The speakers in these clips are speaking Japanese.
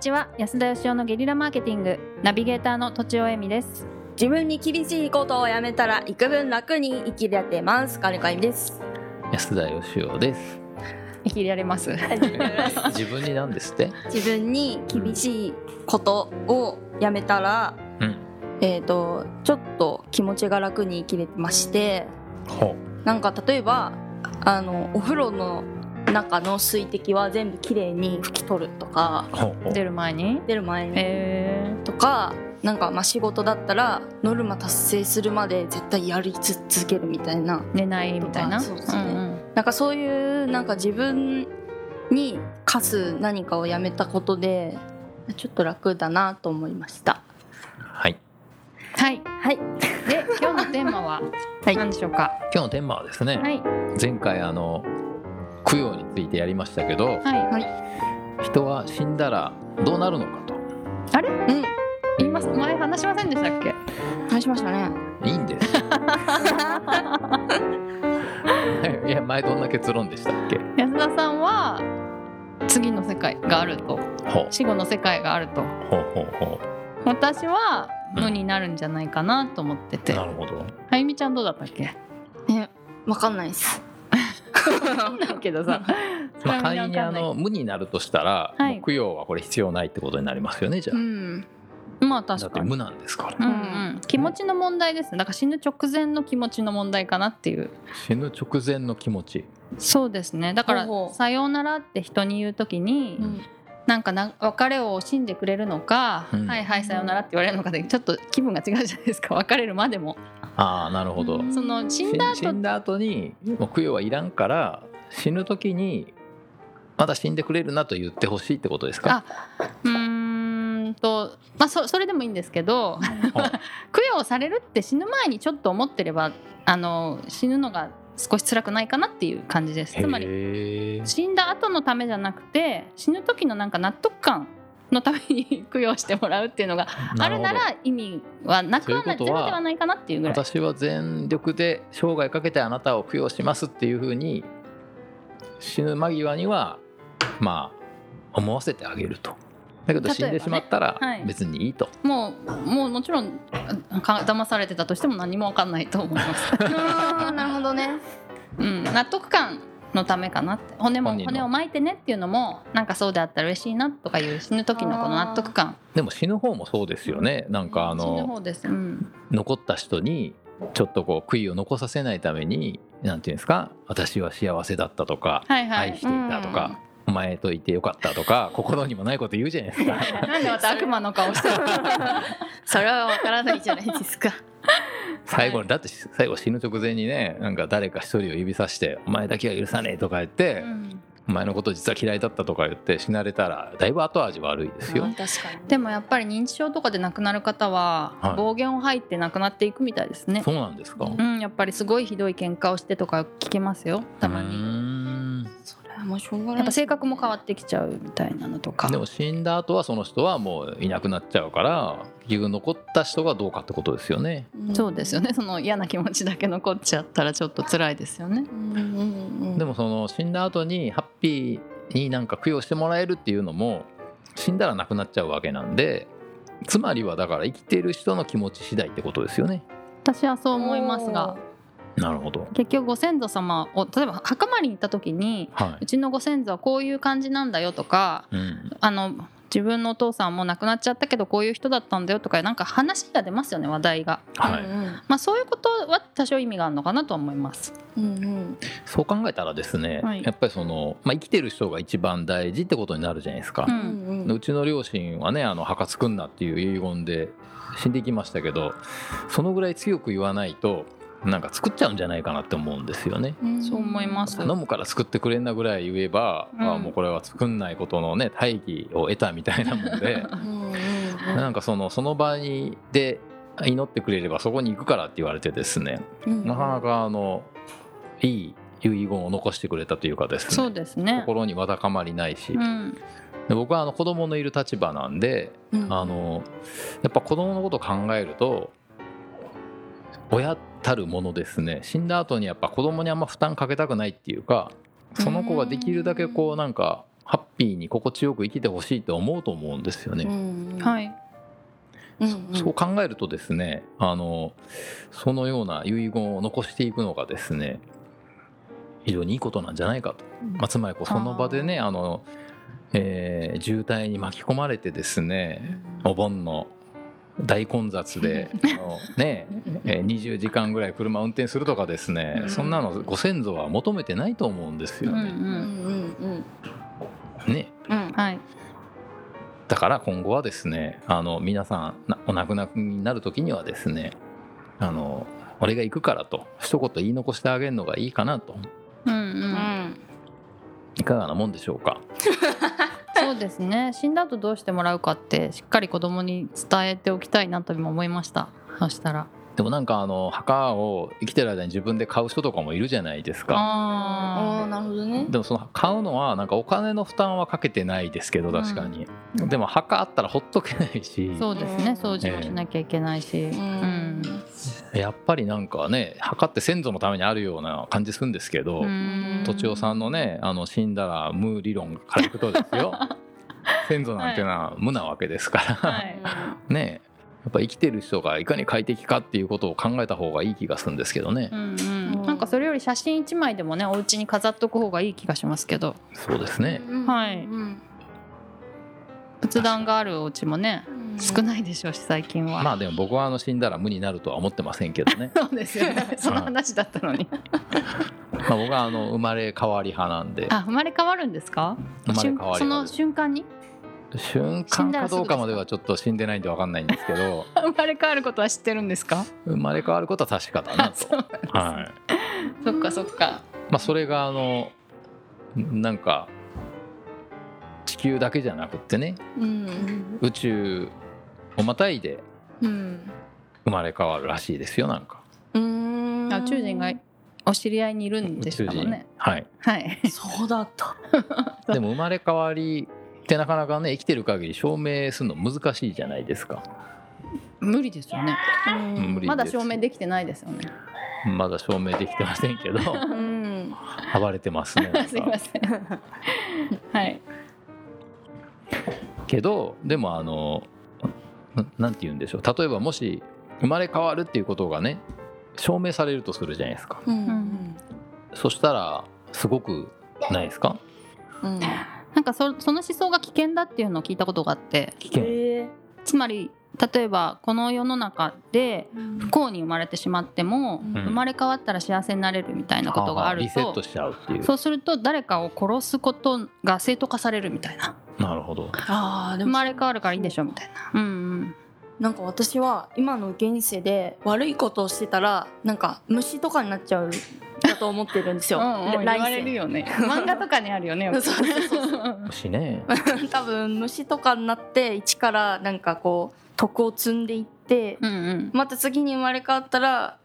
ちは。安田義雄のゲリラマーケティング。ナビゲーターのとちおえみです。自分に厳しいことをやめたら幾分楽に生きられてます。金子あゆみです。安田義雄です。生きられます。自分になんですって？自分に厳しいことをやめたらうん。えっ、とちょっと気持ちが楽に生きれてまして。ほなんか例えばあのお風呂の中の水滴は全部きれいに拭き取るとか。出る前に？出る前に。えとかなんかまあ仕事だったらノルマ達成するまで絶対やり続けるみたいな。ー、寝ないみたいな？そうですね。んん。なんかそういうなんか自分に課す何かをやめたことでちょっと楽だなと思いました。はい。はい。はい。で今日のテーマは はい。何でしょうか？今日のテーマはですね。はい。前回あの供養についてやりましたけど、はい人は死んだらどうなるのかと。あれ？うん。言います。前話しませんでしたっけ？話しましたね。いいんです。いや前どんな結論でしたっけ？安田さんは次の世界があると。死後の世界があると。ほうほうほ私は無になるんじゃないかなと思ってう。て。なるほど。あゆみちゃんどうだったっけ？えわかんないですだけどさ。まあ、仮にあの無になるとしたら、はい。もう供養はこれ必要ないってことになりますよねじゃあ、うん。まあだ確かに。って無なんですから、うんうん、気持ちの問題ですね。だから死ぬ直前の気持ちの問題かなっていう。死ぬ直前の気持ち。そうですね。だから「ほうほう。さようなら」って人に言う時に、うんなんかな別れを惜しんでくれるのか「うん。はいはいさようなら」って言われるのかでちょっと気分が違うじゃないですか別れるまでも。ああなるほど、うん。その死んだ後死んだ後にもう供養はいらんから死ぬ時にまだ死んでくれるなと言ってほしいってことですか？うーんとまあそそれでもいいんですけどは 供養されるって死ぬ前にちょっと思ってればあの死ぬのが少し辛くないかなっていう感じです。つまり死んだ後のためじゃなくて死ぬ時のなんか納得感のために供養してもらうっていうのがあるなら意味はなくはなゼロではないかなっていうぐらい。私は全力で生涯かけてあなたを供養しますっていうふうに死ぬ間際にはまあ思わせてあげるとだけど死んでしまったら別にいいと、もうもうもちろんか 騙されてたとしても何も分かんないと思います、なるほどね。うん、納得感のためかなって。骨も骨を巻いてねっていうのもなんかそうであったら嬉しいなとかいう死ぬ時のこの納得感。でも死ぬ方もそうですよね。なんかあ死ぬの方です、うん、残った人にちょっとこう悔いを残させないためになんていうんですか？私は幸せだったとか、はいはい。愛していたとか、お前といてよかったとか 心にもないこと言うじゃないですか。なんでまた悪魔の顔してるそれはわからないじゃないですか。最後にだって最後死ぬ直前にねなんか誰か一人を指さして「お前だけは許さねえ」とか言って、うん。お前のこと実は嫌いだったとか言って死なれたらだいぶ後味悪いですよ。確かに。でもやっぱり認知症とかで亡くなる方ははい。暴言を吐いて亡くなっていくみたいですね、そうなんですか、うん、やっぱりすごいひどい喧嘩をしてとか聞けますよ。たまうにもうしょうがない。やっぱ性格も変わってきちゃうみたいなのとか。でも死んだ後はその人はもういなくなっちゃうから結局残った人がどうかってことですよね。うん。そうですよね。その嫌な気持ちだけ残っちゃったらちょっと辛いですよね。うんうんうんでもその死んだ後にハッピーになんか供養してもらえるっていうのも死んだらなくなっちゃうわけなんでつまりはだから生きている人の気持ち次第ってことですよね。私はそう思いますがなるほど。結局ご先祖様を例えば墓参りに行った時にはうちのご先祖はこういう感じなんだよとかい。うん。あの自分のお父さんも亡くなっちゃったけどこういう人だったんだよとかなんか話が出ますよね話題が、はい。うんまあ、そういうことは多少意味があるのかなとは思いますうんうんそう考えたらですね、はいやっぱりその、まあ、生きてる人が一番大事ってことになるじゃないですか。ううんんでうちの両親はねあの墓作んなっていう遺言で死んでいきましたけどそのぐらい強く言わないとなんか作っちゃうんじゃないかなって思うんですよね。うん。そう思います。飲むから作ってくれんなぐらい言えば、うん。あもうこれは作んないことのね大義を得たみたいなもんでなんかそのその場にで祈ってくれればそこに行くからって言われてですねうんなかなかあのいい遺言を残してくれたというかですそうねですね。心にわだかまりないし、うん。で僕はあの子供のいる立場なんでうん。あのやっぱ子供のことを考えると親たるものですね。死んだ後にやっぱ子供にあんま負担かけたくないっていうかその子ができるだけこうなんかハッピーに心地よく生きてほしいと思うと思うんですよね。うん。はい。そう考えるとですねあのそのような遺言を残していくのがですね非常にいいことなんじゃないかと、まあ、つまりこうその場でねあの、えー渋滞に巻き込まれてですねお盆の大混雑で あの、ねえー20時間ぐらい車運転するとかですね、うん。そんなのご先祖は求めてないと思うんですようんうね。うんうんねうん。うん。はい。だから今後はですねあの皆さんなお亡くなりになる時にはですねあの俺が行くからと一言言い残してあげるのがいいかなと。うんううんん。いかがなもんでしょうか？そうですね。死んだ後どうしてもらうかってしっかり子供に伝えておきたいなと今思いました。そしたら。でもなんかあの墓を生きてる間に自分で買う人とかもいるじゃないですか。あああなるほどね。でもその買うのはなんかお金の負担はかけてないですけど確かに、でも墓あったらほっとけないし。あそうですね。掃除もしなきゃいけないし、ううん。んやっぱりなんかね墓って先祖のためにあるような感じするんですけど、うん。とちおさんのねあの死んだら無理論からいくとですよ 先祖なんてのは無なわけですから、はい。ねやっぱ生きてる人がいかに快適かっていうことを考えた方がいい気がするんですけどね、うんうん、なんかそれより写真一枚でもねお家に飾っとく方がいい気がしますけど。そうですね。うんはいうん仏壇があるお家もねうん。少ないでしょうし最近は、まあでも僕はあの死んだら無になるとは思ってませんけどね。そうですよね。その話だったのに。まあ僕はあの生まれ変わり派なんで。あ生まれ変わるんですか？生まれ変わり瞬その瞬間に？瞬間かどうかまではちょっと死んでないんで分かんないんですけど生まれ変わることは知ってるんですか？生まれ変わることは確かだなあと。そうなんです、はい。そっかそっか。まあそれがあのなんか地球だけじゃなくってねうん。宇宙をまたいでうん生まれ変わるらしいですよなんか。うん。あ宇宙人がお知り合いにいるんでしたもんねはい。はい。そうだった。でも生まれ変わりってなかなかね生きてる限り証明するの難しいじゃないですか。無理ですよね。うん。まだ証明できてないですよね。まだ証明できてませんけど。うん。暴れてますね すいません。はい。けどでもあのななんて言うんでしょう。例えばもし生まれ変わるっていうことがね証明されるとするじゃないですか。うん。そしたらすごくないですか？うんなんかそその思想が危険だっていうのを聞いたことがあって。危険。えつまり例えばこの世の中で不幸に生まれてしまっても、うん。生まれ変わったら幸せになれるみたいなことがあるとリセットしちゃうっていう。そうすると誰かを殺すことが正当化されるみたいな。なるほど。ああでも生まれ変わるからいいでしょみたいな。うんうん。なんか私は今の現世で悪いことをしてたらなんか虫とかになっちゃうだと思ってるんですよ。うんうん言われる来よね。漫画とかにあるよねそうそうそう虫ね世多分虫とかになって一からなんかこう徳を積んでいってうんうん。また次に生まれ変わったら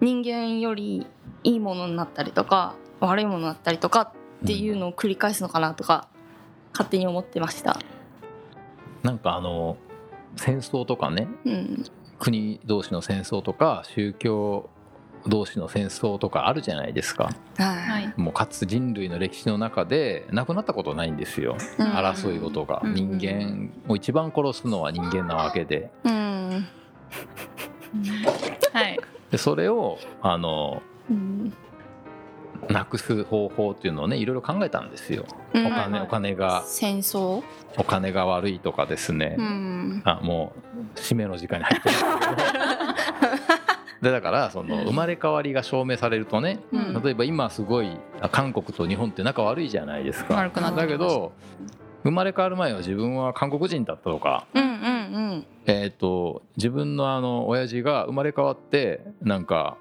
人間よりいいものになったりとか悪いものになったりとかっていうのを繰り返すのかなとか勝手に思ってました。なんかあの戦争とかね。うん。国同士の戦争とか宗教同士の戦争とかあるじゃないですか。ははい。いもうかつ人類の歴史の中でなくなったことないんですよ。うん。争い事が。うん。人間を一番殺すのは人間なわけで。うん。はい。でそれをあのうん。なくす方法っていうのをねいろいろ考えたんですよ。うん。お金お金が。戦争？お金が悪いとかですね。うん。あもう締めの時間に入ってる。んですけどでだからその生まれ変わりが証明されるとねうん。例えば今すごいあ韓国と日本って仲悪いじゃないですか。だけど生まれ変わる前は自分は韓国人だったとか、うんうんえー、と自分のあの親父が生まれ変わってなんか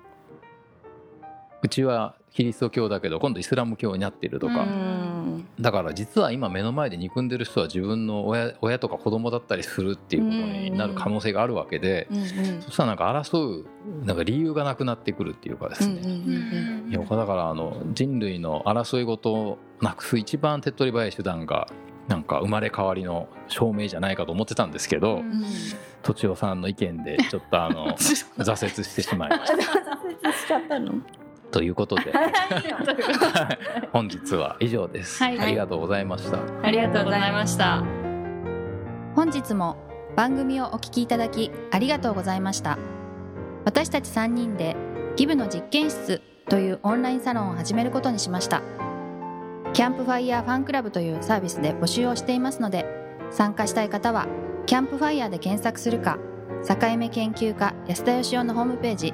うちはキリスト教だけど今度イスラム教になってるとうんか、うんだから実は今目の前で憎んでる人は自分の親親とか子供だったりするっていうことになる可能性があるわけで、うんうんそしたらなんか争うなんか理由がなくなってくるっていうかですね、うんうんいやだからあの人類の争い事をなくす一番手っ取り早い手段がなんか生まれ変わりの証明じゃないかと思ってたんですけど、うん。とちおさんの意見でちょっとあの 挫折してしまいました。挫折しちゃったの？ということで。本日は。以上です、はい。ありがとうございました。ありがとうございました。本日も番組をお聞きいただきありがとうございました。私たち3人でギブの実験室というオンラインサロンを始めることにしました。キャンプファイヤーファンクラブというサービスで募集をしていますので参加したい方はキャンプファイヤーで検索するか境目研究家安田佳生のホームページ